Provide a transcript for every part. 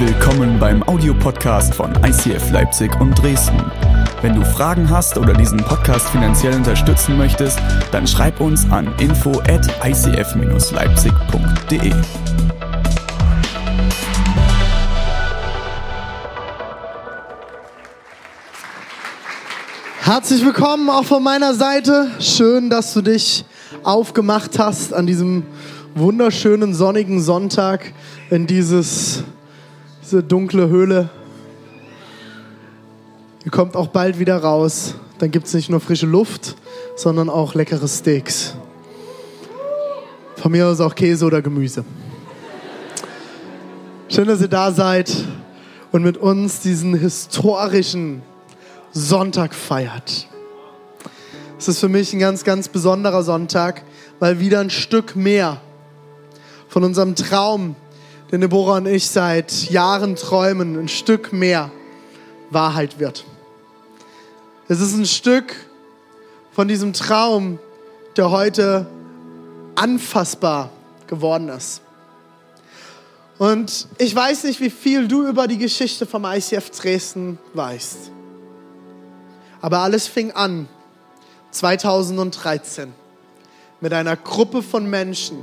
Willkommen beim Audiopodcast von ICF Leipzig und Dresden. Wenn du Fragen hast oder diesen Podcast finanziell unterstützen möchtest, dann schreib uns an info at icf-leipzig.de. Herzlich willkommen auch von meiner Seite. Schön, dass du dich aufgemacht hast an diesem wunderschönen sonnigen Sonntag in dieses, diese dunkle Höhle. Ihr kommt auch bald wieder raus. Dann gibt es nicht nur frische Luft, sondern auch leckere Steaks. Von mir aus auch Käse oder Gemüse. Schön, dass ihr da seid und mit uns diesen historischen Sonntag feiert. Es ist für mich ein ganz, ganz besonderer Sonntag, weil wieder ein Stück mehr von unserem Traum, den Deborah und ich seit Jahren träumen, ein Stück mehr Wahrheit wird. Es ist ein Stück von diesem Traum, der heute anfassbar geworden ist. Und ich weiß nicht, wie viel du über die Geschichte vom ICF Dresden weißt. Aber alles fing an 2013 mit einer Gruppe von Menschen,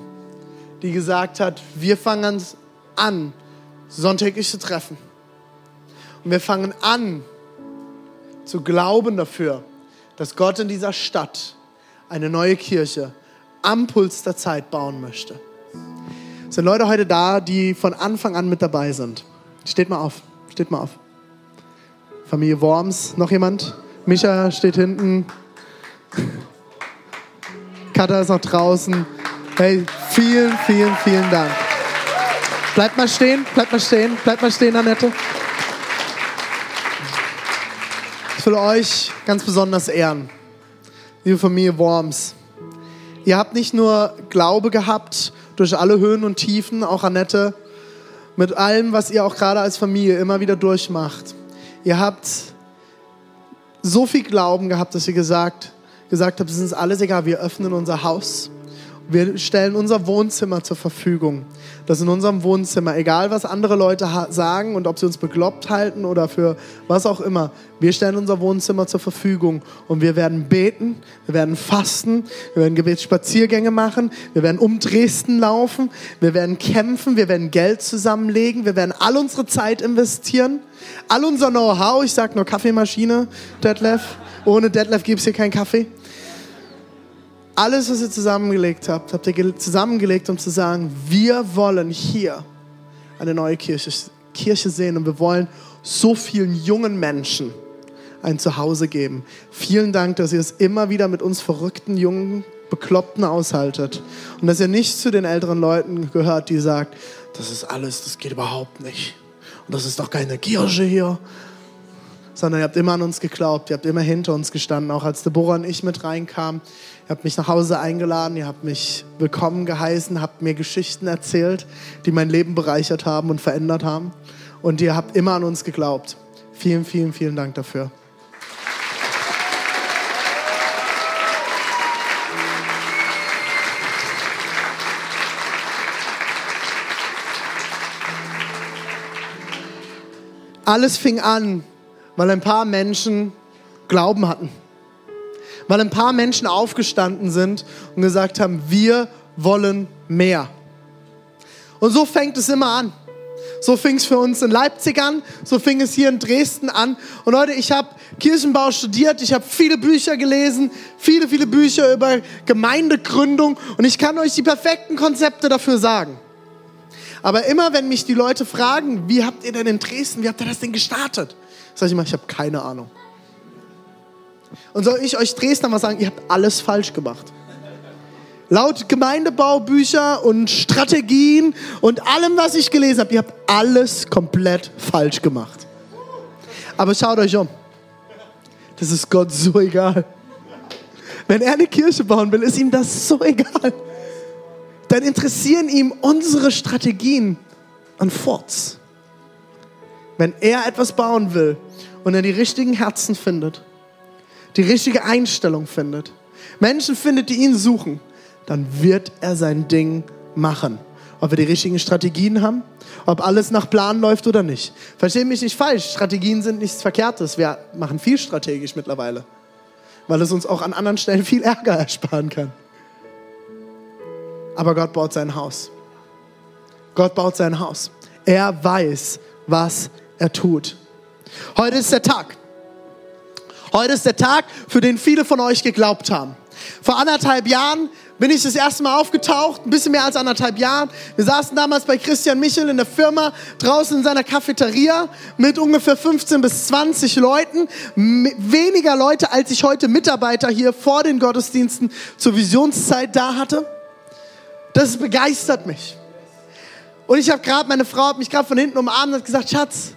die gesagt hat, wir fangen an, sonntäglich zu treffen. Und wir fangen an zu glauben dafür, dass Gott in dieser Stadt eine neue Kirche am Puls der Zeit bauen möchte. Es sind Leute heute da, die von Anfang an mit dabei sind. Steht mal auf, steht mal auf. Familie Worms, noch jemand? Micha steht hinten. Katha ist noch draußen. Hey, vielen, vielen, vielen Dank. Bleibt mal stehen, bleibt mal stehen, bleibt mal stehen, Annette. Ich will euch ganz besonders ehren, liebe Familie Worms. Ihr habt nicht nur Glaube gehabt durch alle Höhen und Tiefen, auch Annette, mit allem, was ihr auch gerade als Familie immer wieder durchmacht. Ihr habt so viel Glauben gehabt, dass ihr gesagt, gesagt habt, es ist alles egal, wir öffnen unser Haus. Wir stellen unser Wohnzimmer zur Verfügung. Dass in unserem Wohnzimmer, egal was andere Leute sagen und ob sie uns bekloppt halten oder für was auch immer, wir stellen unser Wohnzimmer zur Verfügung und wir werden beten, wir werden fasten, wir werden Gebetsspaziergänge machen, wir werden um Dresden laufen, wir werden kämpfen, wir werden Geld zusammenlegen, wir werden all unsere Zeit investieren, all unser Know-how, ich sage nur Kaffeemaschine, Detlef, ohne Detlef gibt es hier keinen Kaffee. Alles, was ihr zusammengelegt habt, habt ihr zusammengelegt, um zu sagen, wir wollen hier eine neue Kirche, Kirche sehen und wir wollen so vielen jungen Menschen ein Zuhause geben. Vielen Dank, dass ihr es immer wieder mit uns verrückten, jungen, Bekloppten aushaltet. Und dass ihr nicht zu den älteren Leuten gehört, die sagt, das ist alles, das geht überhaupt nicht. Und das ist doch keine Kirche hier. Sondern ihr habt immer an uns geglaubt, ihr habt immer hinter uns gestanden, auch als Deborah und ich mit reinkamen. Ihr habt mich nach Hause eingeladen, ihr habt mich willkommen geheißen, habt mir Geschichten erzählt, die mein Leben bereichert haben und verändert haben. Und ihr habt immer an uns geglaubt. Vielen, vielen, vielen Dank dafür. Alles fing an, weil ein paar Menschen Glauben hatten weil ein paar Menschen aufgestanden sind und gesagt haben, wir wollen mehr. Und so fängt es immer an. So fing es für uns in Leipzig an, so fing es hier in Dresden an. Und Leute, ich habe Kirchenbau studiert, ich habe viele Bücher gelesen, viele, viele Bücher über Gemeindegründung und ich kann euch die perfekten Konzepte dafür sagen. Aber immer wenn mich die Leute fragen, wie habt ihr denn in Dresden, wie habt ihr das denn gestartet? Sag ich immer, ich habe keine Ahnung. Und soll ich euch Dresdner mal sagen, ihr habt alles falsch gemacht. Laut Gemeindebaubücher und Strategien und allem, was ich gelesen habe, ihr habt alles komplett falsch gemacht. Aber schaut euch um. Das ist Gott so egal. Wenn er eine Kirche bauen will, ist ihm das so egal. Dann interessieren ihm unsere Strategien an Forts. Wenn er etwas bauen will und er die richtigen Herzen findet, die richtige Einstellung findet, Menschen findet, die ihn suchen, dann wird er sein Ding machen. ob wir die richtigen Strategien haben, ob alles nach Plan läuft oder nicht. Verstehe mich nicht falsch, Strategien sind nichts Verkehrtes. Wir machen viel strategisch mittlerweile, weil es uns auch an anderen Stellen viel Ärger ersparen kann. Aber Gott baut sein Haus. Gott baut sein Haus. Er weiß, was er tut. Heute ist der Tag. Heute ist der Tag, für den viele von euch geglaubt haben. Vor anderthalb Jahren bin ich das erste Mal aufgetaucht, ein bisschen mehr als anderthalb Jahren. Wir saßen damals bei Christian Michel in der Firma, draußen in seiner Cafeteria mit ungefähr 15 bis 20 Leuten. Weniger Leute, als ich heute Mitarbeiter hier vor den Gottesdiensten zur Visionszeit da hatte. Das begeistert mich. Und ich habe gerade, meine Frau hat mich gerade von hinten umarmt und hat gesagt, Schatz,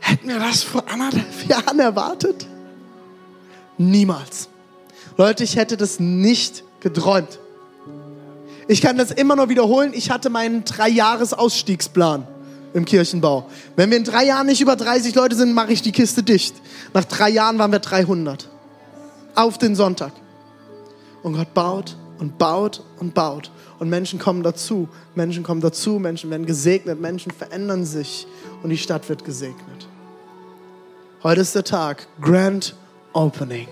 hätten wir das vor anderthalb Jahren erwartet? Niemals. Leute, ich hätte das nicht geträumt. Ich kann das immer nur wiederholen. Ich hatte meinen Drei-Jahres-Ausstiegsplan im Kirchenbau. Wenn wir in drei Jahren nicht über 30 Leute sind, mache ich die Kiste dicht. Nach drei Jahren waren wir 300. Auf den Sonntag. Und Gott baut und baut und baut. Und Menschen kommen dazu. Menschen kommen dazu. Menschen werden gesegnet. Menschen verändern sich. Und die Stadt wird gesegnet. Heute ist der Tag. Grand Opening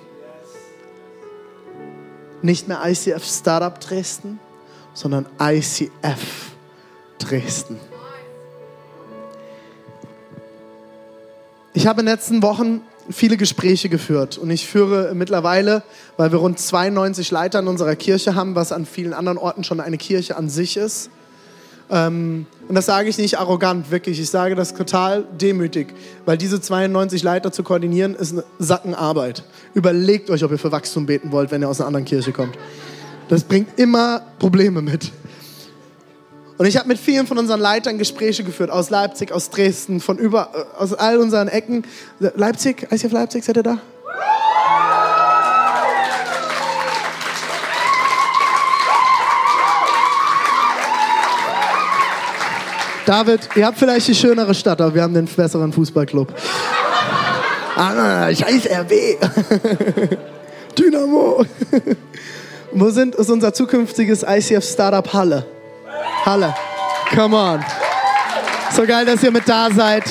nicht mehr ICF Startup Dresden, sondern ICF Dresden. Ich habe in den letzten Wochen viele Gespräche geführt und ich führe mittlerweile, weil wir rund 92 Leiter in unserer Kirche haben, was an vielen anderen Orten schon eine Kirche an sich ist, ähm, und das sage ich nicht arrogant, wirklich. Ich sage das total demütig, weil diese 92 Leiter zu koordinieren ist eine Sackenarbeit. Überlegt euch, ob ihr für Wachstum beten wollt, wenn ihr aus einer anderen Kirche kommt. Das bringt immer Probleme mit. Und ich habe mit vielen von unseren Leitern Gespräche geführt, aus Leipzig, aus Dresden, von über, äh, aus all unseren Ecken. Leipzig, ICF Leipzig, seid ihr da? David, ihr habt vielleicht die schönere Stadt, aber wir haben den besseren Fußballclub. Ah, scheiß RB. Dynamo. Wo sind, ist unser zukünftiges ICF Startup Halle? Halle. Come on. So geil, dass ihr mit da seid.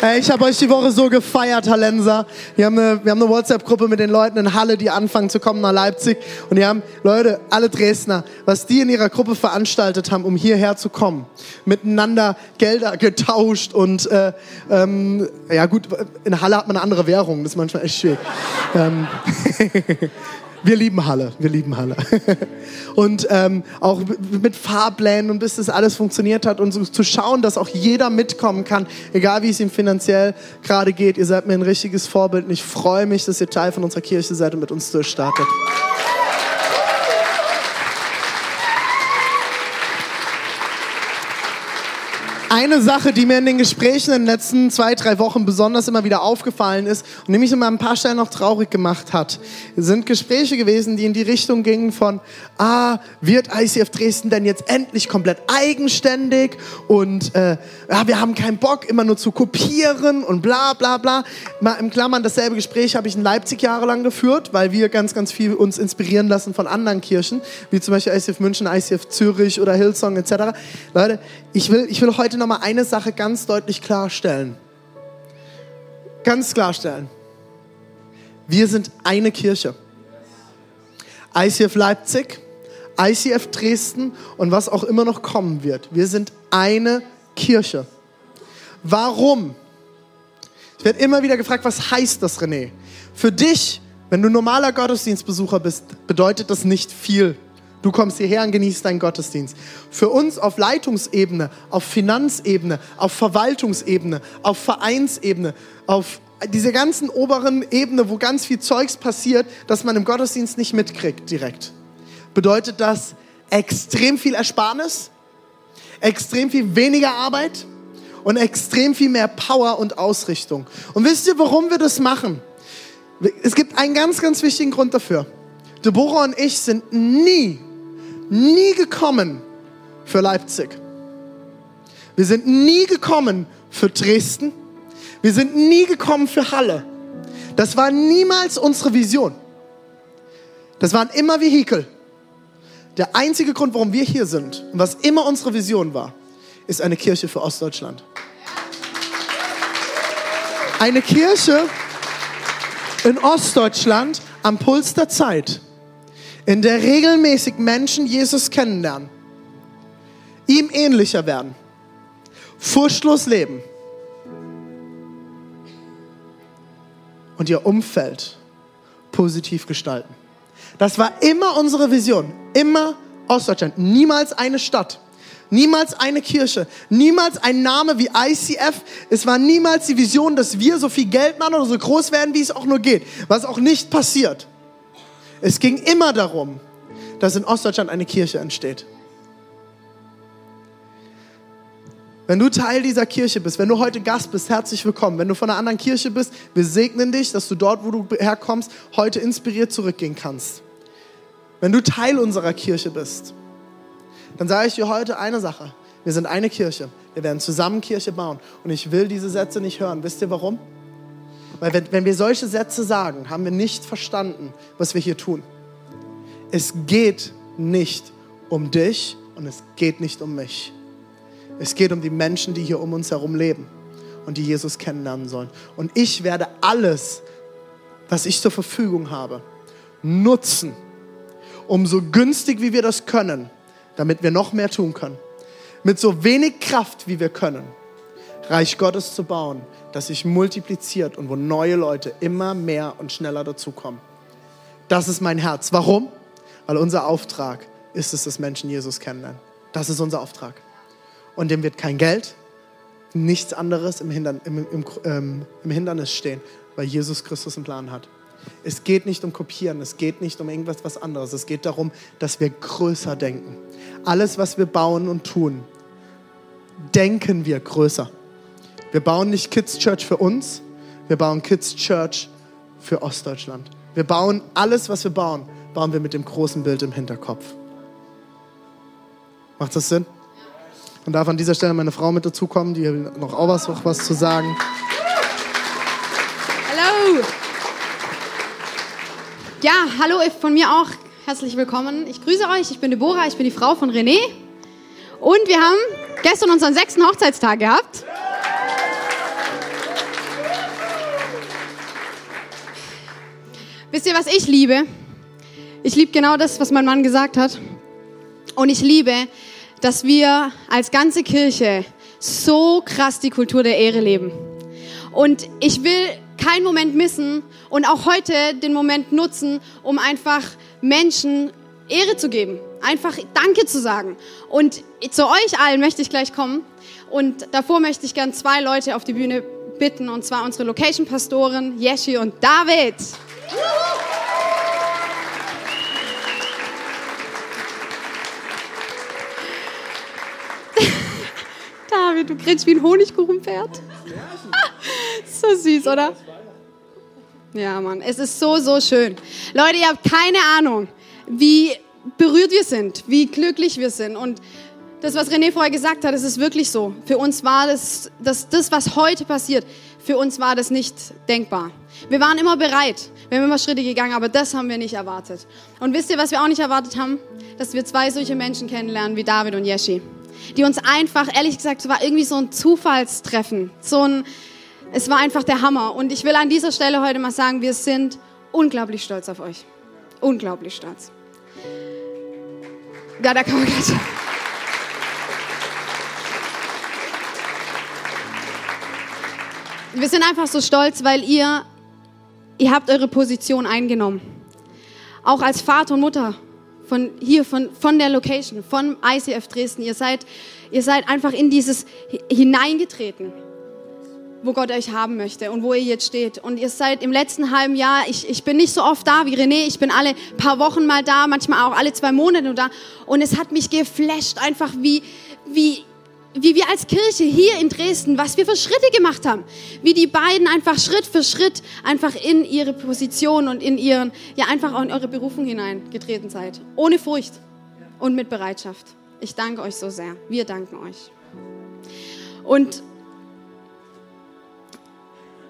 Hey, ich habe euch die Woche so gefeiert, Hallenser. Wir haben eine, wir haben eine WhatsApp-Gruppe mit den Leuten in Halle, die anfangen zu kommen nach Leipzig. Und die haben, Leute, alle Dresdner, was die in ihrer Gruppe veranstaltet haben, um hierher zu kommen. Miteinander Gelder getauscht und, äh, ähm, ja gut, in Halle hat man eine andere Währung. Das ist manchmal echt schwierig. ähm, Wir lieben Halle, wir lieben Halle. Und ähm, auch mit Fahrplänen und bis das alles funktioniert hat und so zu schauen, dass auch jeder mitkommen kann, egal wie es ihm finanziell gerade geht. Ihr seid mir ein richtiges Vorbild und ich freue mich, dass ihr Teil von unserer Kirche seid und mit uns durchstartet. Eine Sache, die mir in den Gesprächen in den letzten zwei, drei Wochen besonders immer wieder aufgefallen ist und die mich immer ein paar Stellen noch traurig gemacht hat, sind Gespräche gewesen, die in die Richtung gingen von, ah, wird ICF Dresden denn jetzt endlich komplett eigenständig und äh, ja, wir haben keinen Bock, immer nur zu kopieren und bla bla bla. Mal im Klammern, dasselbe Gespräch habe ich in Leipzig jahrelang geführt, weil wir ganz, ganz viel uns inspirieren lassen von anderen Kirchen, wie zum Beispiel ICF München, ICF Zürich oder Hillsong etc. Leute, ich will, ich will heute noch mal eine Sache ganz deutlich klarstellen. Ganz klarstellen. Wir sind eine Kirche. ICF Leipzig, ICF Dresden und was auch immer noch kommen wird. Wir sind eine Kirche. Warum? Ich werde immer wieder gefragt, was heißt das, René? Für dich, wenn du normaler Gottesdienstbesucher bist, bedeutet das nicht viel. Du kommst hierher und genießt deinen Gottesdienst. Für uns auf Leitungsebene, auf Finanzebene, auf Verwaltungsebene, auf Vereinsebene, auf diese ganzen oberen Ebene, wo ganz viel Zeugs passiert, das man im Gottesdienst nicht mitkriegt direkt, bedeutet das extrem viel Ersparnis, extrem viel weniger Arbeit und extrem viel mehr Power und Ausrichtung. Und wisst ihr, warum wir das machen? Es gibt einen ganz, ganz wichtigen Grund dafür. Deborah und ich sind nie nie gekommen für Leipzig. Wir sind nie gekommen für Dresden. Wir sind nie gekommen für Halle. Das war niemals unsere Vision. Das waren immer Vehikel. Der einzige Grund, warum wir hier sind und was immer unsere Vision war, ist eine Kirche für Ostdeutschland. Eine Kirche in Ostdeutschland am Puls der Zeit, in der regelmäßig Menschen Jesus kennenlernen, ihm ähnlicher werden, furchtlos leben und ihr Umfeld positiv gestalten. Das war immer unsere Vision, immer Ostdeutschland, niemals eine Stadt. Niemals eine Kirche, niemals ein Name wie ICF. Es war niemals die Vision, dass wir so viel Geld machen oder so groß werden, wie es auch nur geht. Was auch nicht passiert. Es ging immer darum, dass in Ostdeutschland eine Kirche entsteht. Wenn du Teil dieser Kirche bist, wenn du heute Gast bist, herzlich willkommen. Wenn du von einer anderen Kirche bist, wir segnen dich, dass du dort, wo du herkommst, heute inspiriert zurückgehen kannst. Wenn du Teil unserer Kirche bist, dann sage ich dir heute eine Sache. Wir sind eine Kirche. Wir werden zusammen Kirche bauen. Und ich will diese Sätze nicht hören. Wisst ihr warum? Weil wenn, wenn wir solche Sätze sagen, haben wir nicht verstanden, was wir hier tun. Es geht nicht um dich und es geht nicht um mich. Es geht um die Menschen, die hier um uns herum leben und die Jesus kennenlernen sollen. Und ich werde alles, was ich zur Verfügung habe, nutzen, um so günstig wie wir das können, damit wir noch mehr tun können. Mit so wenig Kraft, wie wir können, Reich Gottes zu bauen, das sich multipliziert und wo neue Leute immer mehr und schneller dazukommen. Das ist mein Herz. Warum? Weil unser Auftrag ist es, dass Menschen Jesus kennenlernen. Das ist unser Auftrag. Und dem wird kein Geld, nichts anderes im, Hindern, im, im, ähm, im Hindernis stehen, weil Jesus Christus einen Plan hat. Es geht nicht um Kopieren, es geht nicht um irgendwas was anderes. Es geht darum, dass wir größer denken. Alles, was wir bauen und tun, denken wir größer. Wir bauen nicht Kids Church für uns, wir bauen Kids Church für Ostdeutschland. Wir bauen alles, was wir bauen, bauen wir mit dem großen Bild im Hinterkopf. Macht das Sinn? Und darf an dieser Stelle meine Frau mit dazukommen, die noch auch was, noch was zu sagen. Hallo! Ja, hallo von mir auch. Herzlich willkommen. Ich grüße euch. Ich bin Deborah, ich bin die Frau von René. Und wir haben gestern unseren sechsten Hochzeitstag gehabt. Wisst ihr, was ich liebe? Ich liebe genau das, was mein Mann gesagt hat. Und ich liebe, dass wir als ganze Kirche so krass die Kultur der Ehre leben. Und ich will keinen Moment missen und auch heute den Moment nutzen, um einfach Menschen Ehre zu geben, einfach Danke zu sagen. Und zu euch allen möchte ich gleich kommen. Und davor möchte ich gern zwei Leute auf die Bühne bitten, und zwar unsere Location-Pastoren Yeshi und David. David, du grinst wie ein Honigkuchenpferd. so süß, oder? Ja, Mann, es ist so, so schön. Leute, ihr habt keine Ahnung, wie berührt wir sind, wie glücklich wir sind. Und das, was René vorher gesagt hat, das ist wirklich so. Für uns war das, das, das, was heute passiert, für uns war das nicht denkbar. Wir waren immer bereit, wir haben immer Schritte gegangen, aber das haben wir nicht erwartet. Und wisst ihr, was wir auch nicht erwartet haben? Dass wir zwei solche Menschen kennenlernen wie David und Yeshi die uns einfach, ehrlich gesagt, es war irgendwie so ein Zufallstreffen. So ein, es war einfach der Hammer. Und ich will an dieser Stelle heute mal sagen, wir sind unglaublich stolz auf euch. Unglaublich stolz. Ja, da kann man gleich. Wir sind einfach so stolz, weil ihr, ihr habt eure Position eingenommen. Auch als Vater und Mutter von hier, von, von der Location, von ICF Dresden. Ihr seid, ihr seid einfach in dieses hineingetreten, wo Gott euch haben möchte und wo ihr jetzt steht. Und ihr seid im letzten halben Jahr, ich, ich bin nicht so oft da wie René, ich bin alle paar Wochen mal da, manchmal auch alle zwei Monate da. Und es hat mich geflasht, einfach wie, wie wie wir als Kirche hier in Dresden, was wir für Schritte gemacht haben, wie die beiden einfach Schritt für Schritt einfach in ihre Position und in ihren, ja einfach auch in eure Berufung hineingetreten seid. Ohne Furcht und mit Bereitschaft. Ich danke euch so sehr. Wir danken euch. Und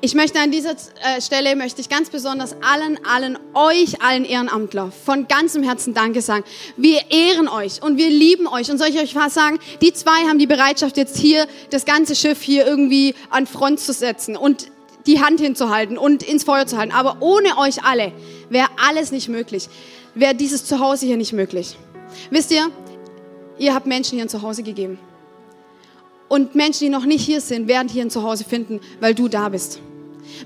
ich möchte an dieser äh, Stelle, möchte ich ganz besonders allen, allen, euch, allen Ehrenamtler von ganzem Herzen Danke sagen. Wir ehren euch und wir lieben euch. Und soll ich euch was sagen? Die zwei haben die Bereitschaft, jetzt hier das ganze Schiff hier irgendwie an Front zu setzen und die Hand hinzuhalten und ins Feuer zu halten. Aber ohne euch alle wäre alles nicht möglich. Wäre dieses Zuhause hier nicht möglich. Wisst ihr, ihr habt Menschen hier ein Zuhause gegeben. Und Menschen, die noch nicht hier sind, werden hier ein Zuhause finden, weil du da bist.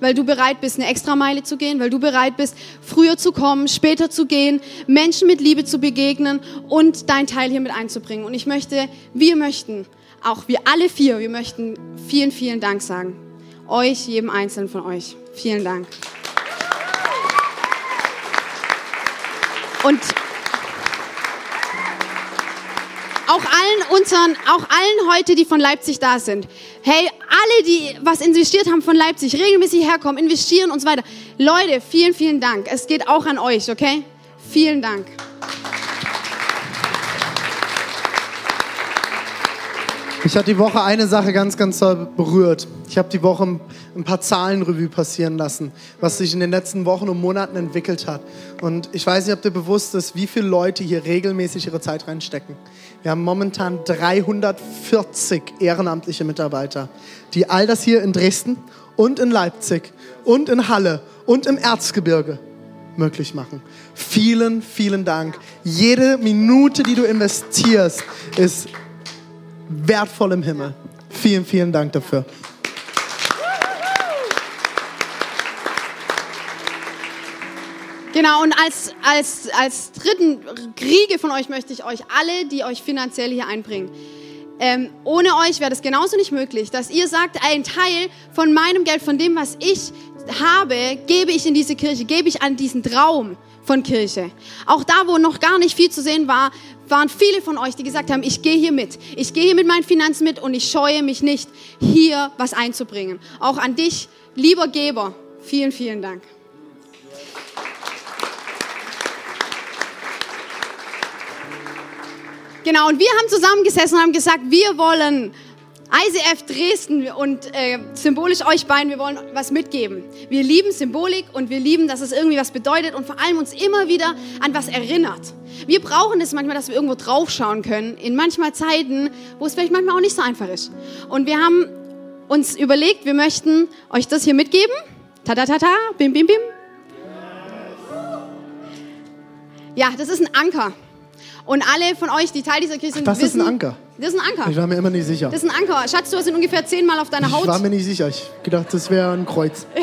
Weil du bereit bist, eine Extrameile zu gehen, weil du bereit bist, früher zu kommen, später zu gehen, Menschen mit Liebe zu begegnen und dein Teil hier mit einzubringen. Und ich möchte, wir möchten, auch wir alle vier, wir möchten vielen, vielen Dank sagen. Euch, jedem Einzelnen von euch. Vielen Dank. Und auch allen unseren, auch allen heute, die von Leipzig da sind. Hey, alle, die was investiert haben von Leipzig, regelmäßig herkommen, investieren und so weiter. Leute, vielen, vielen Dank. Es geht auch an euch, okay? Vielen Dank. Mich hat die Woche eine Sache ganz, ganz doll berührt. Ich habe die Woche ein paar Zahlenrevue passieren lassen, was sich in den letzten Wochen und Monaten entwickelt hat. Und ich weiß nicht, ob dir bewusst ist, wie viele Leute hier regelmäßig ihre Zeit reinstecken. Wir haben momentan 340 ehrenamtliche Mitarbeiter, die all das hier in Dresden und in Leipzig und in Halle und im Erzgebirge möglich machen. Vielen, vielen Dank. Jede Minute, die du investierst, ist wertvoll im Himmel. Vielen, vielen Dank dafür. Genau, und als, als, als dritten Kriege von euch möchte ich euch alle, die euch finanziell hier einbringen. Ähm, ohne euch wäre das genauso nicht möglich, dass ihr sagt, ein Teil von meinem Geld, von dem, was ich habe, gebe ich in diese Kirche, gebe ich an diesen Traum von Kirche. Auch da, wo noch gar nicht viel zu sehen war, waren viele von euch, die gesagt haben, ich gehe hier mit. Ich gehe hier mit meinen Finanzen mit und ich scheue mich nicht, hier was einzubringen. Auch an dich, lieber Geber, vielen, vielen Dank. Genau, und wir haben zusammengesessen und haben gesagt, wir wollen ICF Dresden und äh, symbolisch euch beiden, wir wollen was mitgeben. Wir lieben Symbolik und wir lieben, dass es irgendwie was bedeutet und vor allem uns immer wieder an was erinnert. Wir brauchen es manchmal, dass wir irgendwo draufschauen können, in manchmal Zeiten, wo es vielleicht manchmal auch nicht so einfach ist. Und wir haben uns überlegt, wir möchten euch das hier mitgeben. Ta ta ta ta, bim bim bim. Ja, das ist ein Anker. Und alle von euch, die Teil dieser Kirche sind, Das wissen, ist ein Anker. Das ist ein Anker. Ich war mir immer nicht sicher. Das ist ein Anker. Schatz, du hast ihn ungefähr zehnmal auf deiner Ich Haut. war mir nicht sicher. Ich gedacht, das wäre ein Kreuz.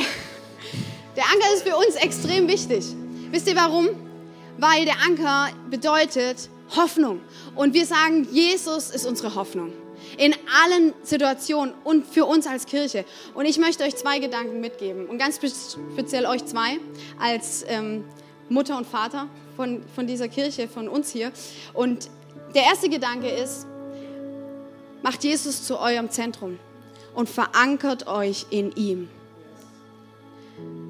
Der Anker ist für uns extrem wichtig. Wisst ihr warum? Weil der Anker bedeutet Hoffnung. Und wir sagen, Jesus ist unsere Hoffnung. In allen Situationen und für uns als Kirche. Und ich möchte euch zwei Gedanken mitgeben. Und ganz speziell euch zwei als ähm, Mutter und Vater von, von dieser Kirche, von uns hier. Und der erste Gedanke ist, macht Jesus zu eurem Zentrum und verankert euch in ihm.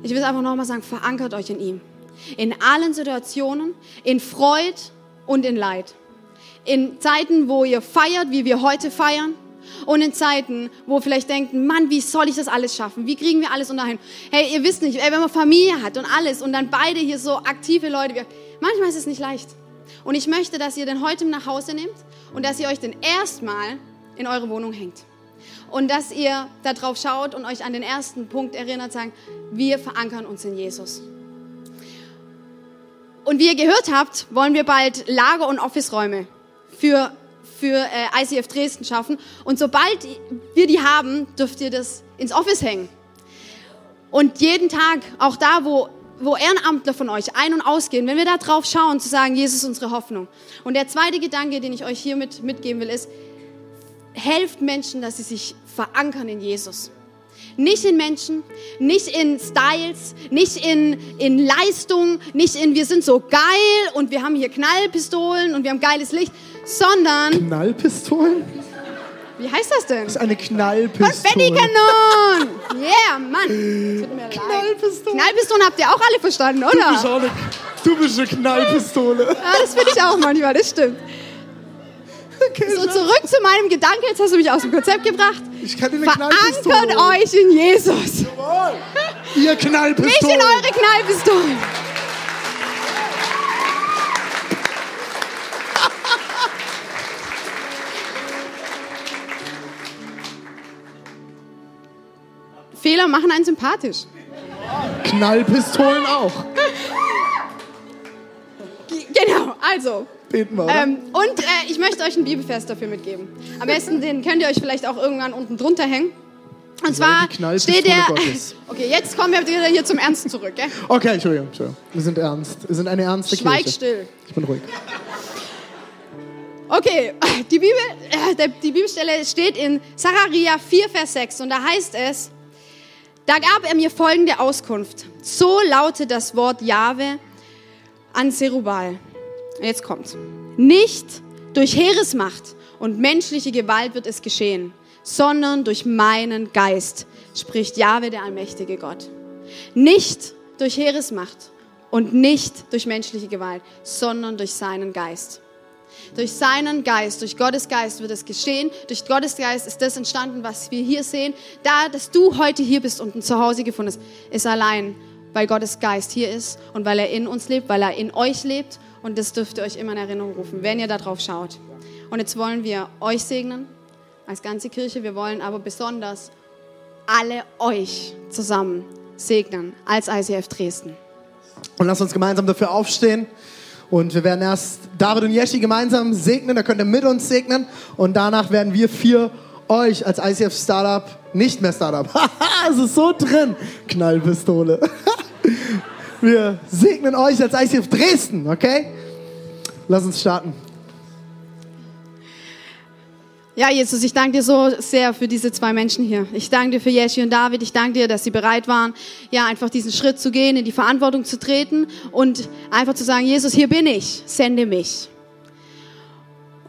Ich will es einfach nochmal sagen, verankert euch in ihm. In allen Situationen, in Freud und in Leid. In Zeiten, wo ihr feiert, wie wir heute feiern. Und in Zeiten, wo vielleicht denken, Mann, wie soll ich das alles schaffen? Wie kriegen wir alles unter? Hey, ihr wisst nicht, ey, wenn man Familie hat und alles und dann beide hier so aktive Leute, manchmal ist es nicht leicht. Und ich möchte, dass ihr den heute nach Hause nehmt und dass ihr euch den erstmal in eure Wohnung hängt. Und dass ihr darauf schaut und euch an den ersten Punkt erinnert, sagen, wir verankern uns in Jesus. Und wie ihr gehört habt, wollen wir bald Lager- und Office-Räume für, für äh, ICF Dresden schaffen. Und sobald wir die haben, dürft ihr das ins Office hängen. Und jeden Tag, auch da, wo, wo Ehrenamtler von euch ein- und ausgehen, wenn wir da drauf schauen, zu sagen, Jesus ist unsere Hoffnung. Und der zweite Gedanke, den ich euch hiermit mitgeben will, ist, helft Menschen, dass sie sich verankern in Jesus. Nicht in Menschen, nicht in Styles, nicht in, in Leistung, nicht in wir sind so geil und wir haben hier Knallpistolen und wir haben geiles Licht, sondern, Knallpistolen? Wie heißt das denn? Das ist eine Knallpistole. Konfettikanon! Yeah, Mann. Tut mir leid. Knallpistole. Knallpistolen habt ihr auch alle verstanden, Du bist, oder? auch eine, du bist eine Knallpistole. Ja, das finde ich auch manchmal, das stimmt. Okay, So, zurück zu meinem Gedanken, jetzt hast du mich aus dem Konzept gebracht. Ich kann dir eine Verankert Knallpistole. euch in Jesus. Ihr Nicht Knallpistole. in eure Knallpistolen. Fehler machen einen sympathisch. Knallpistolen auch. Genau, also. Beten wir? Ähm, und äh, ich möchte euch einen Bibelvers dafür mitgeben. Am besten, den könnt ihr euch vielleicht auch irgendwann unten drunter hängen. Und zwar steht der. Okay, jetzt kommen wir wieder hier zum Ernst zurück. Gell? Okay, Entschuldigung, Entschuldigung. Wir sind ernst. Wir sind eine ernste Schweig Kirche. still. Ich bin ruhig. Okay, die, Bibel, äh, die Bibelstelle steht in Zachariah 4, Vers 6 und da heißt es, da gab er mir folgende Auskunft. So lautet das Wort Jahwe an Zerubal. Jetzt kommt's. Nicht durch Heeresmacht und menschliche Gewalt wird es geschehen, sondern durch meinen Geist, spricht Jahwe, der allmächtige Gott. Nicht durch Heeresmacht und nicht durch menschliche Gewalt, sondern durch seinen Geist. Durch seinen Geist, durch Gottes Geist wird es geschehen. Durch Gottes Geist ist das entstanden, was wir hier sehen. Da, dass du heute hier bist und ein Zuhause gefunden hast, ist allein, weil Gottes Geist hier ist und weil er in uns lebt, weil er in euch lebt. Und das dürft ihr euch immer in Erinnerung rufen, wenn ihr da drauf schaut. Und jetzt wollen wir euch segnen, als ganze Kirche. Wir wollen aber besonders alle euch zusammen segnen, als ICF Dresden. Und lass uns gemeinsam dafür aufstehen. Und wir werden erst David und Yeshi gemeinsam segnen. Da könnt ihr mit uns segnen. Und danach werden wir vier euch als ICF Startup, nicht mehr Startup, haha, es ist so drin, Knallpistole. wir segnen euch als ICF Dresden, okay? Lass uns starten. Ja, Jesus, ich danke dir so sehr für diese zwei Menschen hier. Ich danke dir für Yeshi und David. Ich danke dir, dass sie bereit waren, ja, einfach diesen Schritt zu gehen, in die Verantwortung zu treten und einfach zu sagen, Jesus, hier bin ich, sende mich.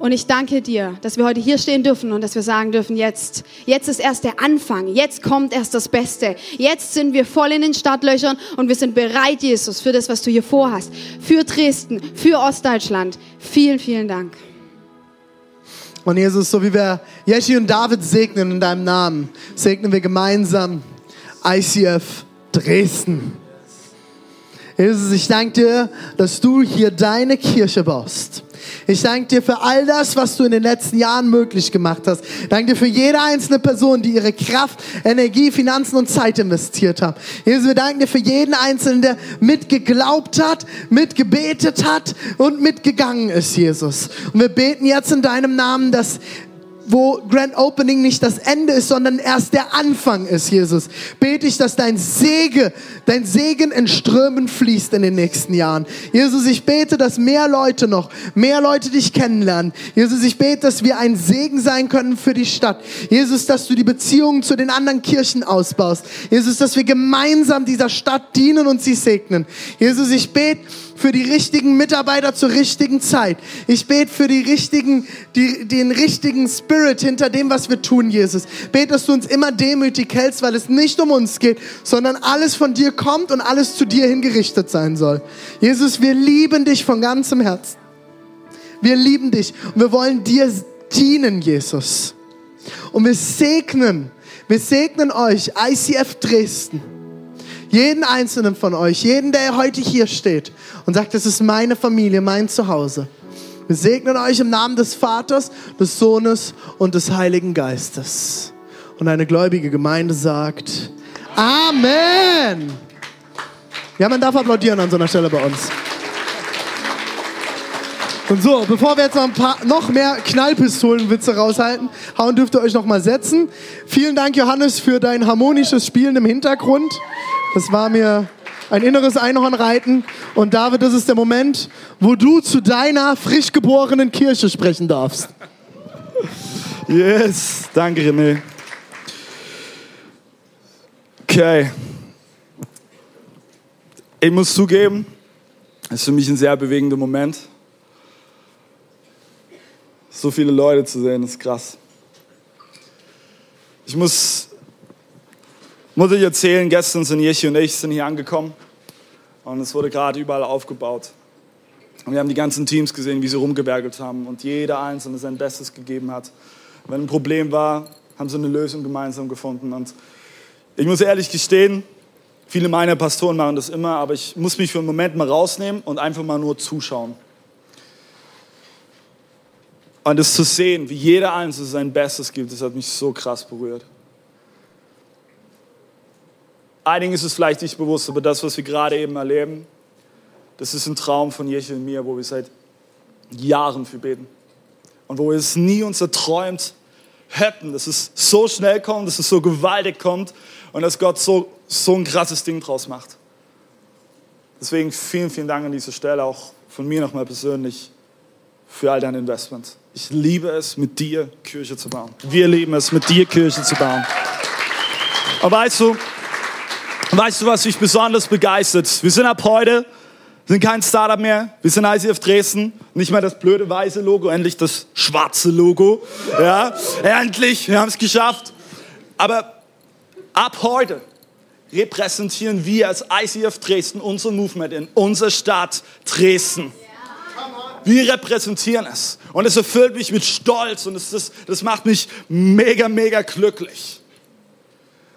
Und ich danke dir, dass wir heute hier stehen dürfen und dass wir sagen dürfen, jetzt, jetzt ist erst der Anfang, jetzt kommt erst das Beste. Jetzt sind wir voll in den Startlöchern und wir sind bereit, Jesus, für das, was du hier vorhast. Für Dresden, für Ostdeutschland. Vielen, vielen Dank. Und Jesus, so wie wir Yeshi und David segnen in deinem Namen, segnen wir gemeinsam ICF Dresden. Jesus, ich danke dir, dass du hier deine Kirche baust. Ich danke dir für all das, was du in den letzten Jahren möglich gemacht hast. Danke dir für jede einzelne Person, die ihre Kraft, Energie, Finanzen und Zeit investiert hat. Jesus, wir danken dir für jeden Einzelnen, der mitgeglaubt hat, mitgebetet hat und mitgegangen ist, Jesus. Und wir beten jetzt in deinem Namen, dass wo Grand Opening nicht das Ende ist, sondern erst der Anfang ist, Jesus. Bete ich, dass dein Segen, dein Segen in Strömen fließt in den nächsten Jahren. Jesus, ich bete, dass mehr Leute noch, mehr Leute dich kennenlernen. Jesus, ich bete, dass wir ein Segen sein können für die Stadt. Jesus, dass du die Beziehungen zu den anderen Kirchen ausbaust. Jesus, dass wir gemeinsam dieser Stadt dienen und sie segnen. Jesus, ich bete, für die richtigen Mitarbeiter zur richtigen Zeit. Ich bete für die richtigen, die, den richtigen Spirit hinter dem, was wir tun, Jesus. Bete, dass du uns immer demütig hältst, weil es nicht um uns geht, sondern alles von dir kommt und alles zu dir hingerichtet sein soll. Jesus, wir lieben dich von ganzem Herzen. Wir lieben dich und wir wollen dir dienen, Jesus. Und wir segnen, wir segnen euch, ICF Dresden jeden einzelnen von euch, jeden, der heute hier steht und sagt, das ist meine Familie, mein Zuhause. Wir segnen euch im Namen des Vaters, des Sohnes und des Heiligen Geistes. Und eine gläubige Gemeinde sagt, Amen. Ja, man darf applaudieren an so einer Stelle bei uns. Und so, bevor wir jetzt noch ein paar noch mehr Knallpistolenwitze raushalten, hauen dürft ihr euch noch mal setzen. Vielen Dank, Johannes, für dein harmonisches Spielen im Hintergrund. Das war mir ein inneres Einhornreiten. Und David, das ist der Moment, wo du zu deiner frisch geborenen Kirche sprechen darfst. Yes, danke René. Okay. Ich muss zugeben, es ist für mich ein sehr bewegender Moment. So viele Leute zu sehen, ist krass. Ich muss, muss euch erzählen, gestern sind Jechi und ich sind hier angekommen und es wurde gerade überall aufgebaut. Und wir haben die ganzen Teams gesehen, wie sie rumgewerkelt haben und jeder Einzelne sein Bestes gegeben hat. Wenn ein Problem war, haben so eine Lösung gemeinsam gefunden. Und ich muss ehrlich gestehen, viele meiner Pastoren machen das immer, aber ich muss mich für einen Moment mal rausnehmen und einfach mal nur zuschauen. Und das zu sehen, wie jeder Einzelne sein Bestes gibt, das hat mich so krass berührt. Einigen ist es vielleicht nicht bewusst, aber das, was wir gerade eben erleben, das ist ein Traum von Jeche und mir, wo wir seit Jahren für beten. Und wo wir es nie uns erträumt hätten, dass es so schnell kommt, dass es so gewaltig kommt und dass Gott so, so ein krasses Ding draus macht. Deswegen vielen, vielen Dank an dieser Stelle, auch von mir nochmal persönlich, für all dein Investment. Ich liebe es, mit dir Kirche zu bauen. Wir lieben es, mit dir Kirche zu bauen. Und weißt du, weißt du, was mich besonders begeistert? Wir sind ab heute sind kein Startup mehr. Wir sind ICF Dresden. Nicht mehr das blöde weiße Logo, endlich das schwarze Logo. Ja, endlich, wir haben es geschafft. Aber ab heute repräsentieren wir als ICF Dresden unser Movement in unserer Stadt Dresden. Wir repräsentieren es. Und es erfüllt mich mit Stolz und es, das, das macht mich mega, mega glücklich.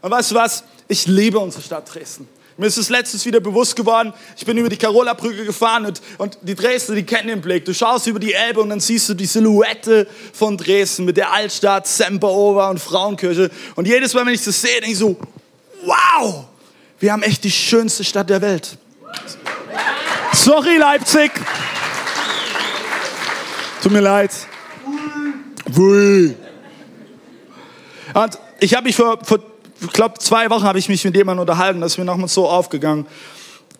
Und weißt du was? Ich liebe unsere Stadt Dresden. Mir ist es letztens wieder bewusst geworden, ich bin über die Carola-Brücke gefahren und, und die Dresden, die kennen den Blick. Du schaust über die Elbe und dann siehst du die Silhouette von Dresden mit der Altstadt, Semperover und Frauenkirche. Und jedes Mal, wenn ich das sehe, denke ich so, wow, wir haben echt die schönste Stadt der Welt. Sorry, Leipzig. Tut mir leid. Und ich habe mich vor, vor glaube, zwei Wochen habe ich mich mit jemandem unterhalten, das ist mir nochmal so aufgegangen.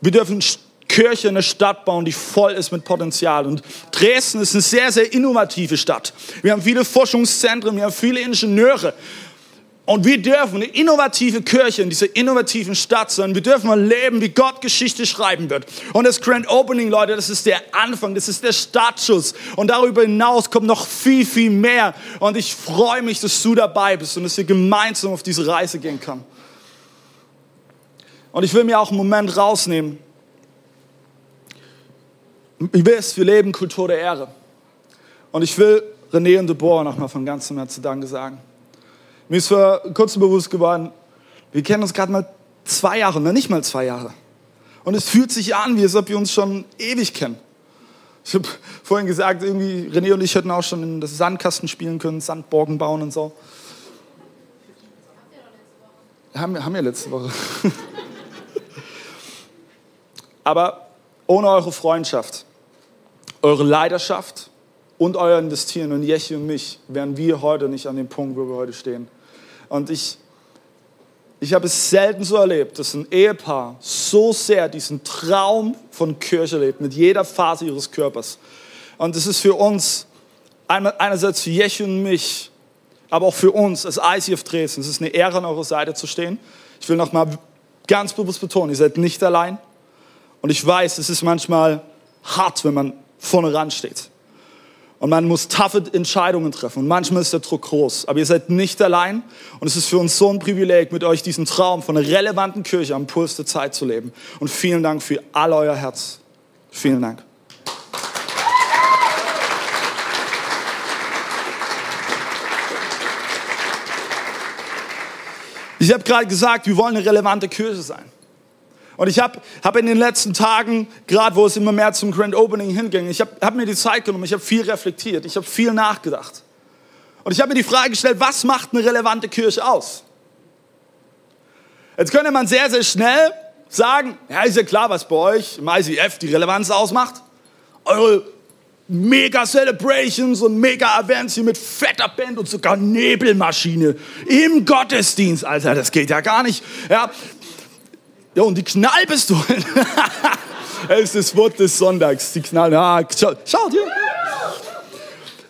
Wir dürfen Kirche in eine Stadt bauen, die voll ist mit Potenzial. Und Dresden ist eine sehr, sehr innovative Stadt. Wir haben viele Forschungszentren, wir haben viele Ingenieure. Und wir dürfen eine innovative Kirche in dieser innovativen Stadt sein. Wir dürfen mal leben, wie Gott Geschichte schreiben wird. Und das Grand Opening, Leute, das ist der Anfang, das ist der Startschuss. Und darüber hinaus kommt noch viel, viel mehr. Und ich freue mich, dass du dabei bist und dass wir gemeinsam auf diese Reise gehen können. Und ich will mir auch einen Moment rausnehmen. Ihr wisst, wir leben Kultur der Ehre. Und ich will René und Deborah nochmal von ganzem Herzen Danke sagen. Mir ist vor kurzem bewusst geworden, wir kennen uns gerade mal zwei Jahre, ne, nicht mal zwei Jahre. Und es fühlt sich an, wie als ob wir uns schon ewig kennen. Ich habe vorhin gesagt, irgendwie René und ich hätten auch schon in das Sandkasten spielen können, Sandborgen bauen und so. Haben, haben wir letzte Woche. Aber ohne eure Freundschaft, eure Leidenschaft und euer Investieren in Jechi und mich, wären wir heute nicht an dem Punkt, wo wir heute stehen. Und ich, ich habe es selten so erlebt, dass ein Ehepaar so sehr diesen Traum von Kirche lebt, mit jeder Phase ihres Körpers. Und es ist für uns, einerseits für Jechi und mich, aber auch für uns als ICF Dresden, es ist eine Ehre, an eurer Seite zu stehen. Ich will nochmal ganz bewusst betonen, ihr seid nicht allein. Und ich weiß, es ist manchmal hart, wenn man vorne ran steht. Und man muss taffe Entscheidungen treffen. Und manchmal ist der Druck groß. Aber ihr seid nicht allein. Und es ist für uns so ein Privileg, mit euch diesen Traum von einer relevanten Kirche am Puls der Zeit zu leben. Und vielen Dank für all euer Herz. Vielen Dank. Ich habe gerade gesagt, wir wollen eine relevante Kirche sein. Und ich habe hab in den letzten Tagen, gerade wo es immer mehr zum Grand Opening hinging, ich habe hab mir die Zeit genommen, ich habe viel reflektiert, ich habe viel nachgedacht. Und ich habe mir die Frage gestellt, was macht eine relevante Kirche aus? Jetzt könnte man sehr, sehr schnell sagen, ja, ist ja klar, was bei euch im ICF die Relevanz ausmacht. Eure mega Celebrations und mega Events hier mit fetter Band und sogar Nebelmaschine im Gottesdienst. Alter, das geht ja gar nicht. Ja, ja, und die Knallpistolen. das ist das Wort des Sonntags. Die Knall. Ah, schaut, schaut hier.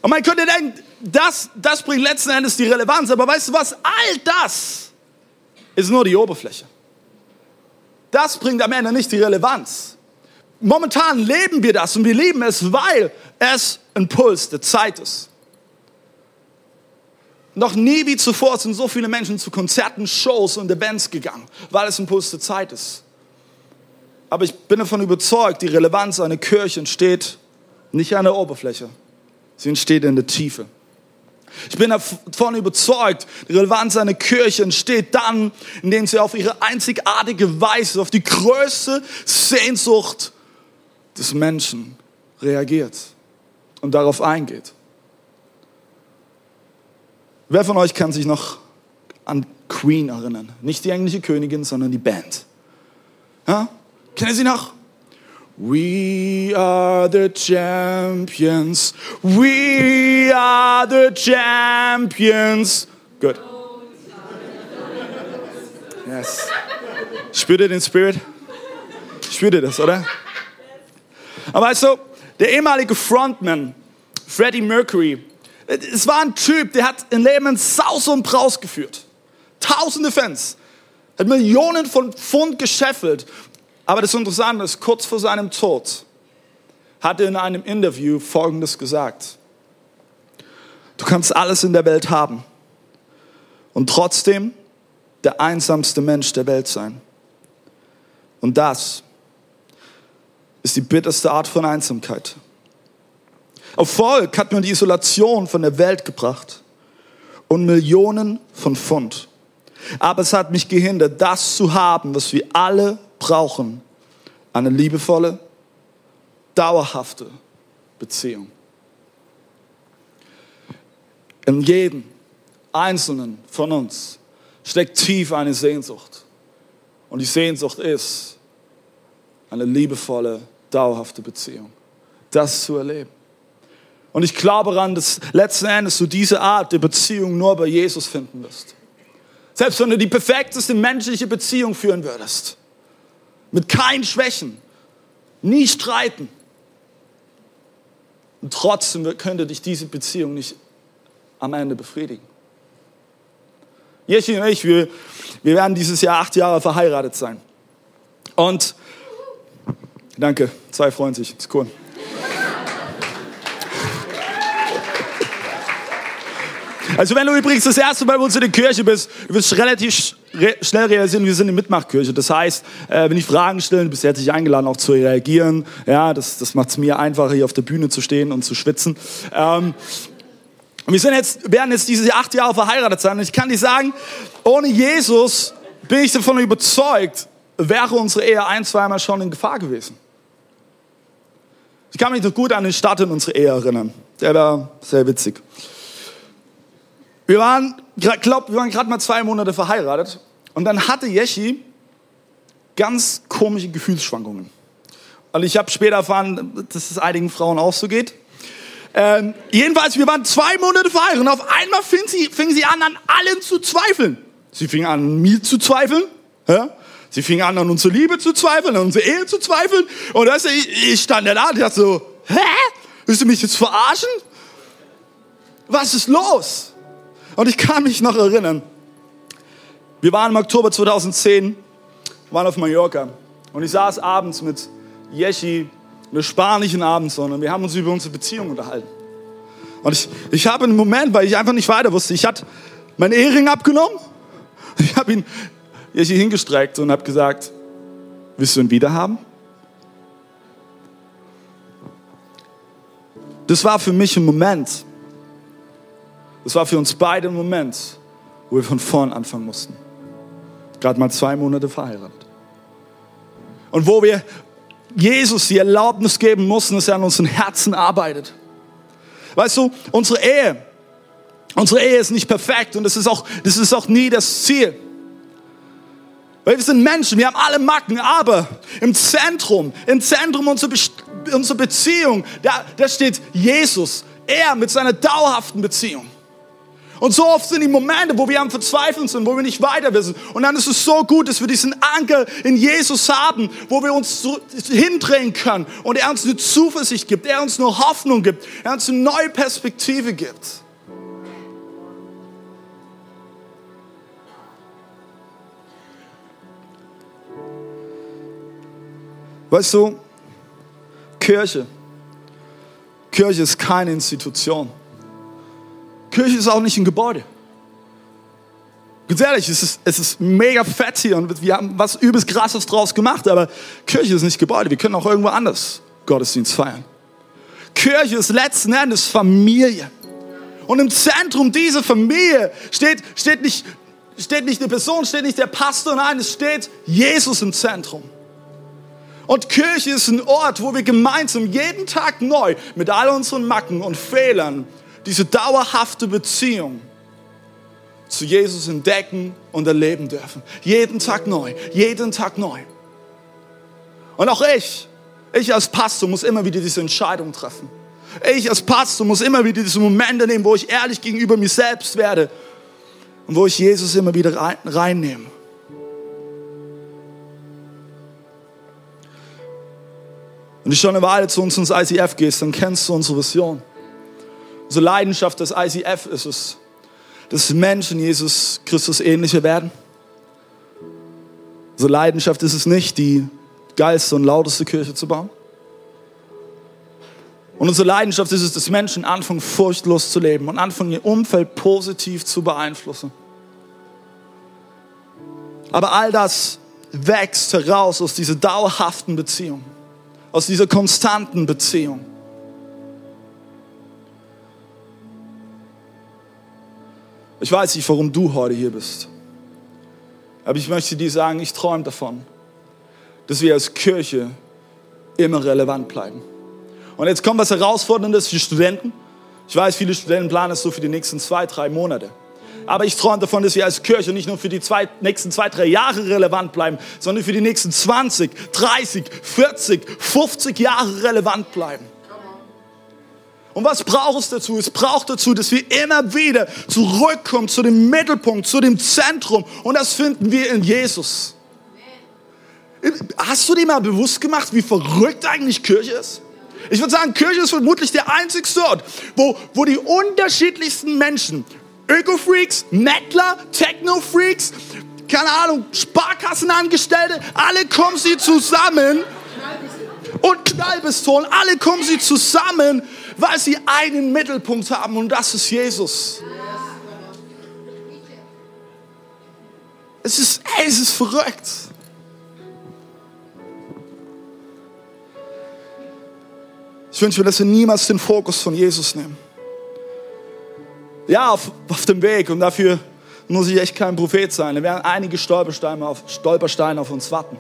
Und man könnte denken, das, das bringt letzten Endes die Relevanz. Aber weißt du was? All das ist nur die Oberfläche. Das bringt am Ende nicht die Relevanz. Momentan leben wir das und wir lieben es, weil es ein Puls der Zeit ist. Noch nie wie zuvor sind so viele Menschen zu Konzerten, Shows und Events gegangen, weil es ein Puls der Zeit ist. Aber ich bin davon überzeugt, die Relevanz einer Kirche entsteht nicht an der Oberfläche, sie entsteht in der Tiefe. Ich bin davon überzeugt, die Relevanz einer Kirche entsteht dann, indem sie auf ihre einzigartige Weise, auf die größte Sehnsucht des Menschen reagiert und darauf eingeht. Wer von euch kann sich noch an Queen erinnern? Nicht die englische Königin, sondern die Band. Ja? Kennen Sie noch? We are the champions. We are the champions. Gut. Yes. Spürt ihr den Spirit? Spürt ihr das, oder? Aber weißt du, der ehemalige Frontman, Freddie Mercury, es war ein Typ, der hat ein Leben in Saus und Braus geführt. Tausende Fans. Hat Millionen von Pfund gescheffelt. Aber das Interessante ist, kurz vor seinem Tod hat er in einem Interview Folgendes gesagt. Du kannst alles in der Welt haben und trotzdem der einsamste Mensch der Welt sein. Und das ist die bitterste Art von Einsamkeit. Erfolg hat nur die Isolation von der Welt gebracht und Millionen von Pfund. Aber es hat mich gehindert, das zu haben, was wir alle brauchen. Eine liebevolle, dauerhafte Beziehung. In jedem Einzelnen von uns steckt tief eine Sehnsucht. Und die Sehnsucht ist eine liebevolle, dauerhafte Beziehung. Das zu erleben. Und ich glaube daran, dass letzten Endes du diese Art der Beziehung nur bei Jesus finden wirst. Selbst wenn du die perfekteste menschliche Beziehung führen würdest. Mit keinen Schwächen. Nie streiten. Und trotzdem könnte dich diese Beziehung nicht am Ende befriedigen. Jeschi und ich, wir, wir werden dieses Jahr acht Jahre verheiratet sein. Und danke, zwei freuen sich, ist cool. Also wenn du übrigens das erste Mal bei uns in der Kirche bist, du wirst relativ schnell realisieren, wir sind eine Mitmachkirche. Das heißt, äh, wenn ich Fragen stelle, du bist herzlich eingeladen, auch zu reagieren. Ja, das, das macht es mir einfacher, hier auf der Bühne zu stehen und zu schwitzen. Ähm, wir sind jetzt, werden jetzt diese acht Jahre verheiratet sein. Und ich kann dir sagen, ohne Jesus bin ich davon überzeugt, wäre unsere Ehe ein, zweimal schon in Gefahr gewesen. Ich kann mich noch gut an den Start in unsere Ehe erinnern. Der war sehr witzig. Wir waren, glaub, wir waren gerade mal zwei Monate verheiratet und dann hatte Yeshi ganz komische Gefühlsschwankungen. Und ich habe später erfahren, dass es einigen Frauen auch so geht. Ähm, jedenfalls, wir waren zwei Monate verheiratet und auf einmal fing sie, fing sie an, an allen zu zweifeln. Sie fing an, an mir zu zweifeln. Ja? Sie fing an, an unsere Liebe zu zweifeln, an unsere Ehe zu zweifeln. Und das, ich, ich stand da und dachte so, hä? Willst du mich jetzt verarschen? Was ist los? Und ich kann mich noch erinnern, wir waren im Oktober 2010, waren auf Mallorca und ich saß abends mit Yeshi, einer spanischen Abendsonne und wir haben uns über unsere Beziehung unterhalten. Und ich, ich habe einen Moment, weil ich einfach nicht weiter wusste, ich hatte meinen Ehering abgenommen, ich habe ihn Yeshi hingestreckt und habe gesagt, willst du ihn wieder haben? Das war für mich ein Moment, das war für uns beide ein Moment, wo wir von vorn anfangen mussten. Gerade mal zwei Monate verheiratet. Und wo wir Jesus die Erlaubnis geben mussten, dass er an unseren Herzen arbeitet. Weißt du, unsere Ehe, unsere Ehe ist nicht perfekt und das ist auch, das ist auch nie das Ziel. Weil wir sind Menschen, wir haben alle Macken, aber im Zentrum, im Zentrum unserer, Be unserer Beziehung, da, da steht Jesus. Er mit seiner dauerhaften Beziehung. Und so oft sind die Momente, wo wir am Verzweifeln sind, wo wir nicht weiter wissen. Und dann ist es so gut, dass wir diesen Anker in Jesus haben, wo wir uns so hindrehen können und er uns eine Zuversicht gibt, er uns eine Hoffnung gibt, er uns eine neue Perspektive gibt. Weißt du, Kirche, Kirche ist keine Institution. Kirche ist auch nicht ein Gebäude. Ganz ehrlich, es ist, es ist mega fett hier und wir haben was übelst Krasses draus gemacht, aber Kirche ist nicht Gebäude. Wir können auch irgendwo anders Gottesdienst feiern. Kirche ist letzten Endes Familie. Und im Zentrum dieser Familie steht, steht, nicht, steht nicht eine Person, steht nicht der Pastor, nein, es steht Jesus im Zentrum. Und Kirche ist ein Ort, wo wir gemeinsam jeden Tag neu mit all unseren Macken und Fehlern diese dauerhafte Beziehung zu Jesus entdecken und erleben dürfen. Jeden Tag neu, jeden Tag neu. Und auch ich, ich als Pastor muss immer wieder diese Entscheidung treffen. Ich als Pastor muss immer wieder diese Momente nehmen, wo ich ehrlich gegenüber mir selbst werde und wo ich Jesus immer wieder rein, reinnehme. Wenn du schon eine Weile zu uns ins ICF gehst, dann kennst du unsere Vision. Unsere Leidenschaft des ICF ist es, dass Menschen Jesus Christus ähnlicher werden. Unsere Leidenschaft ist es nicht, die geilste und lauteste Kirche zu bauen. Und unsere Leidenschaft ist es, dass Menschen anfangen, furchtlos zu leben und anfangen, ihr Umfeld positiv zu beeinflussen. Aber all das wächst heraus aus dieser dauerhaften Beziehung aus dieser konstanten Beziehung. Ich weiß nicht, warum du heute hier bist. Aber ich möchte dir sagen, ich träume davon, dass wir als Kirche immer relevant bleiben. Und jetzt kommt was Herausforderndes für Studenten. Ich weiß, viele Studenten planen es so für die nächsten zwei, drei Monate. Aber ich träume davon, dass wir als Kirche nicht nur für die zwei, nächsten zwei, drei Jahre relevant bleiben, sondern für die nächsten 20, 30, 40, 50 Jahre relevant bleiben. Und was braucht es dazu? Es braucht dazu, dass wir immer wieder zurückkommen zu dem Mittelpunkt, zu dem Zentrum. Und das finden wir in Jesus. Hast du dir mal bewusst gemacht, wie verrückt eigentlich Kirche ist? Ich würde sagen, Kirche ist vermutlich der einzigste Ort, wo, wo die unterschiedlichsten Menschen Öko-Freaks, Mettler, Techno-Freaks, keine Ahnung, Sparkassenangestellte, alle kommen sie zusammen und Knallpistolen, alle kommen sie zusammen, weil sie einen Mittelpunkt haben und das ist Jesus. Es ist, ey, es ist verrückt. Ich wünsche mir, dass wir niemals den Fokus von Jesus nehmen ja, auf, auf dem Weg und dafür muss ich echt kein Prophet sein. Da werden einige Stolpersteine auf, Stolpersteine auf uns warten.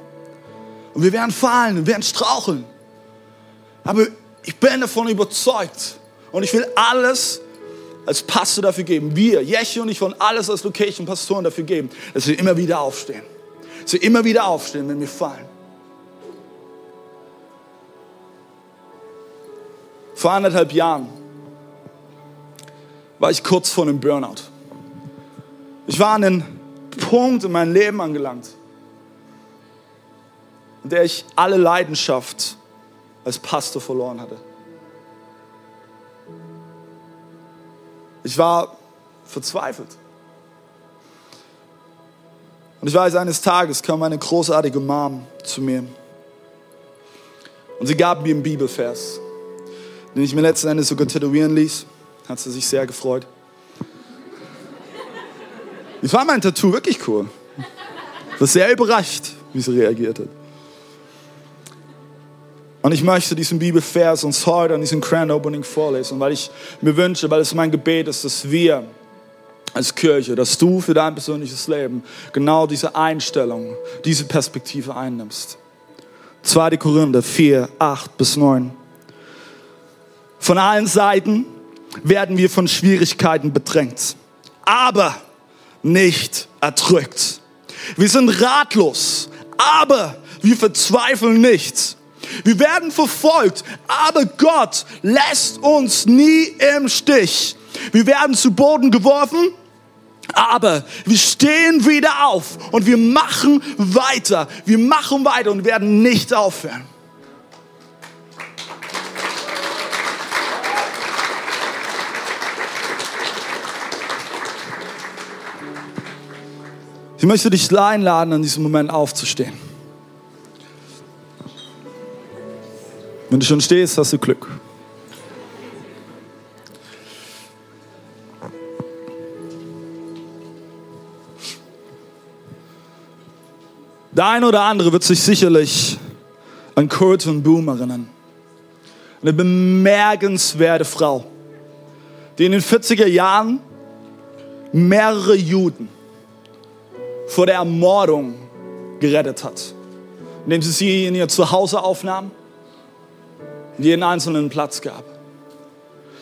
Und wir werden fallen, wir werden straucheln. Aber ich bin davon überzeugt und ich will alles als Pastor dafür geben. Wir, Jeche und ich wollen alles als Location-Pastoren dafür geben, dass wir immer wieder aufstehen. Dass wir immer wieder aufstehen, wenn wir fallen. Vor anderthalb Jahren war ich kurz vor einem Burnout. Ich war an einem Punkt in meinem Leben angelangt, in der ich alle Leidenschaft als Pastor verloren hatte. Ich war verzweifelt. Und ich weiß, eines Tages kam meine großartige Mom zu mir. Und sie gab mir einen Bibelvers, den ich mir letzten Endes sogar tätowieren ließ hat sie sich sehr gefreut. Ich fand mein Tattoo wirklich cool. Ich war sehr überrascht, wie sie reagiert hat. Und ich möchte diesen Bibelvers uns heute an diesem Grand Opening vorlesen, weil ich mir wünsche, weil es mein Gebet ist, dass wir als Kirche, dass du für dein persönliches Leben genau diese Einstellung, diese Perspektive einnimmst. 2. Korinther 4, 8 bis 9. Von allen Seiten werden wir von Schwierigkeiten bedrängt, aber nicht erdrückt. Wir sind ratlos, aber wir verzweifeln nicht. Wir werden verfolgt, aber Gott lässt uns nie im Stich. Wir werden zu Boden geworfen, aber wir stehen wieder auf und wir machen weiter. Wir machen weiter und werden nicht aufhören. Ich möchte dich einladen, in diesem Moment aufzustehen. Wenn du schon stehst, hast du Glück. Der eine oder andere wird sich sicherlich an Curtin Boom erinnern. Eine bemerkenswerte Frau. die in den 40er Jahren mehrere Juden vor der Ermordung gerettet hat, indem sie sie in ihr Zuhause aufnahm jeden einzelnen Platz gab.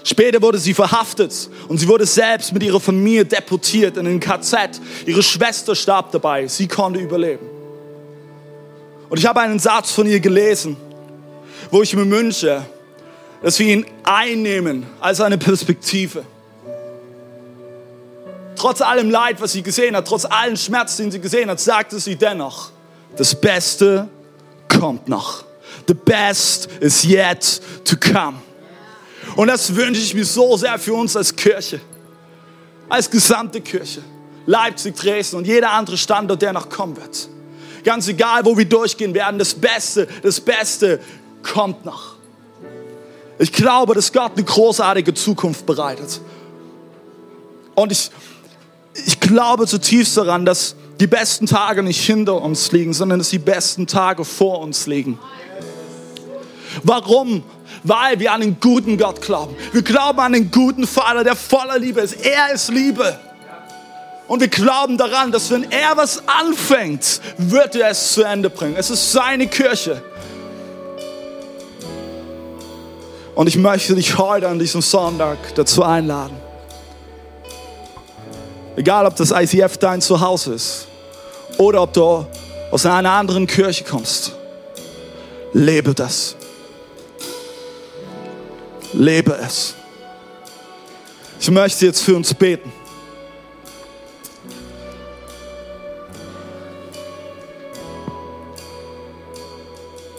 Später wurde sie verhaftet und sie wurde selbst mit ihrer Familie deportiert in ein KZ. Ihre Schwester starb dabei, sie konnte überleben. Und ich habe einen Satz von ihr gelesen, wo ich mir wünsche, dass wir ihn einnehmen als eine Perspektive. Trotz allem Leid, was sie gesehen hat, trotz allem Schmerz, den sie gesehen hat, sagte sie dennoch, das Beste kommt noch. The best is yet to come. Und das wünsche ich mir so sehr für uns als Kirche, als gesamte Kirche. Leipzig, Dresden und jeder andere Standort, der noch kommen wird. Ganz egal, wo wir durchgehen werden, das Beste, das Beste kommt noch. Ich glaube, dass Gott eine großartige Zukunft bereitet. Und ich, ich glaube zutiefst daran, dass die besten Tage nicht hinter uns liegen, sondern dass die besten Tage vor uns liegen. Warum? Weil wir an einen guten Gott glauben. Wir glauben an einen guten Vater, der voller Liebe ist. Er ist Liebe. Und wir glauben daran, dass wenn er was anfängt, wird er es zu Ende bringen. Es ist seine Kirche. Und ich möchte dich heute an diesem Sonntag dazu einladen. Egal, ob das ICF dein Zuhause ist oder ob du aus einer anderen Kirche kommst, lebe das. Lebe es. Ich möchte jetzt für uns beten.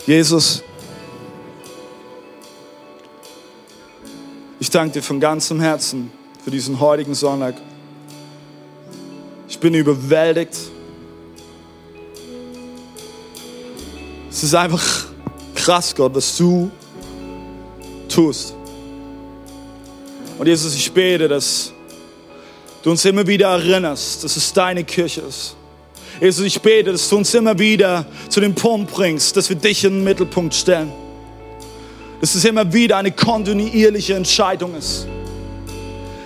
Jesus, ich danke dir von ganzem Herzen für diesen heutigen Sonntag. Ich bin überwältigt. Es ist einfach krass, Gott, was du tust. Und Jesus, ich bete, dass du uns immer wieder erinnerst, dass es deine Kirche ist. Jesus, ich bete, dass du uns immer wieder zu dem Punkt bringst, dass wir dich in den Mittelpunkt stellen. Dass es immer wieder eine kontinuierliche Entscheidung ist.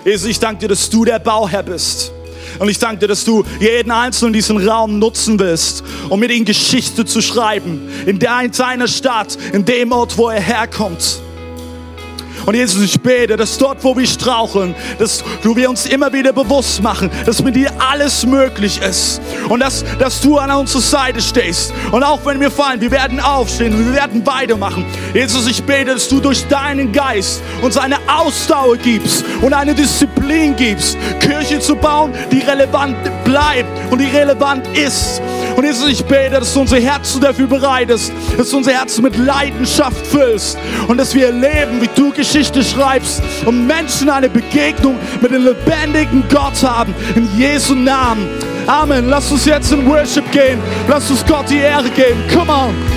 Jesus, ich danke dir, dass du der Bauherr bist. Und ich danke dir, dass du jeden Einzelnen diesen Raum nutzen willst, um mit ihm Geschichte zu schreiben. In deiner Stadt, in dem Ort, wo er herkommt. Und Jesus, ich bete, dass dort, wo wir straucheln, dass du wir uns immer wieder bewusst machen, dass mit dir alles möglich ist. Und dass, dass du an unserer Seite stehst. Und auch wenn wir fallen, wir werden aufstehen und wir werden weitermachen. Jesus, ich bete, dass du durch deinen Geist uns eine Ausdauer gibst und eine Disziplin gibst, Kirche zu bauen, die relevant bleibt und die relevant ist. Und Jesus, ich bete, dass du unsere Herzen dafür bereitest, dass du unser Herzen mit Leidenschaft füllst und dass wir erleben, wie du Geschichte schreibst und Menschen eine Begegnung mit dem lebendigen Gott haben. In Jesu Namen. Amen. Lass uns jetzt in Worship gehen. Lass uns Gott die Ehre geben. Come on.